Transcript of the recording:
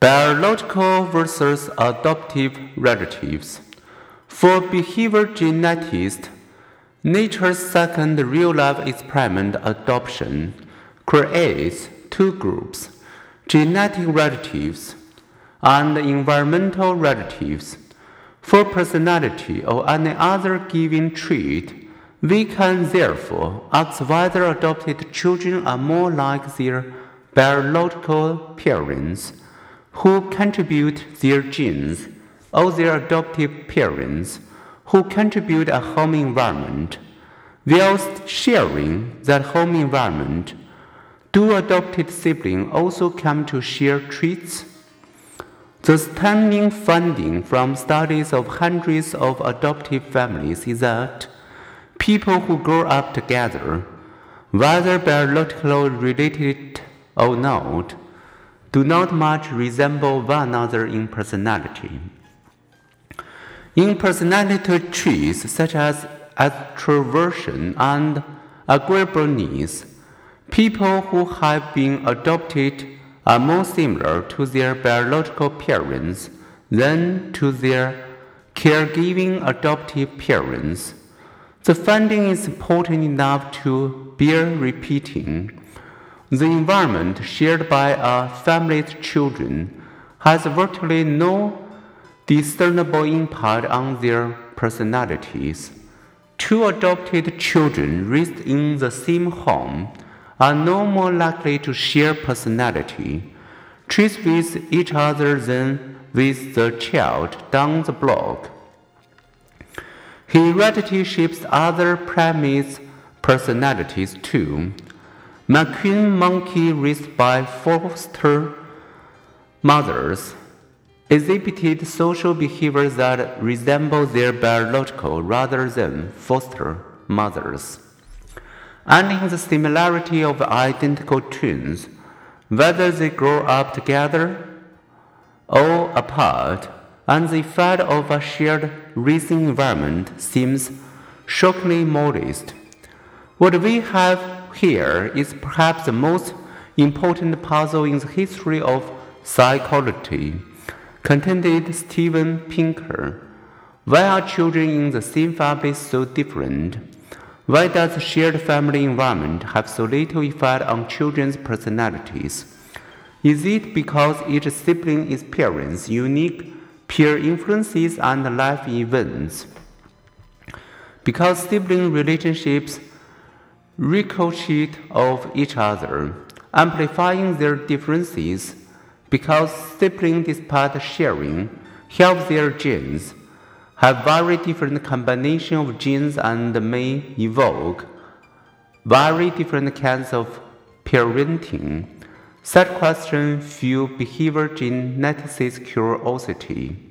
Biological versus adoptive relatives. For behavior geneticists, nature's second real life experiment, adoption, creates two groups genetic relatives and environmental relatives. For personality or any other given trait, we can therefore ask whether adopted children are more like their biological parents who contribute their genes, or their adoptive parents who contribute a home environment. Whilst sharing that home environment, do adopted siblings also come to share traits? The stunning finding from studies of hundreds of adoptive families is that people who grow up together, whether biologically related or not, do not much resemble one another in personality. In personality traits such as extroversion and agreeableness, people who have been adopted are more similar to their biological parents than to their caregiving adoptive parents. The finding is important enough to bear repeating. The environment shared by a family's children has virtually no discernible impact on their personalities. Two adopted children raised in the same home are no more likely to share personality, traits with each other than with the child down the block. Heredity shapes other primates' personalities too. Macaque monkey raised by foster mothers exhibited social behaviors that resemble their biological rather than foster mothers. And in the similarity of identical twins, whether they grow up together or apart, and the effect of a shared raising environment seems shockingly modest. What we have here is perhaps the most important puzzle in the history of psychology, contended Steven Pinker. Why are children in the same family so different? Why does the shared family environment have so little effect on children's personalities? Is it because each sibling experiences unique peer influences and life events? Because sibling relationships ricochet off each other, amplifying their differences because sibling despite sharing have their genes, have very different combination of genes and may evoke very different kinds of parenting. Such question fuel behavior geneticists' curiosity.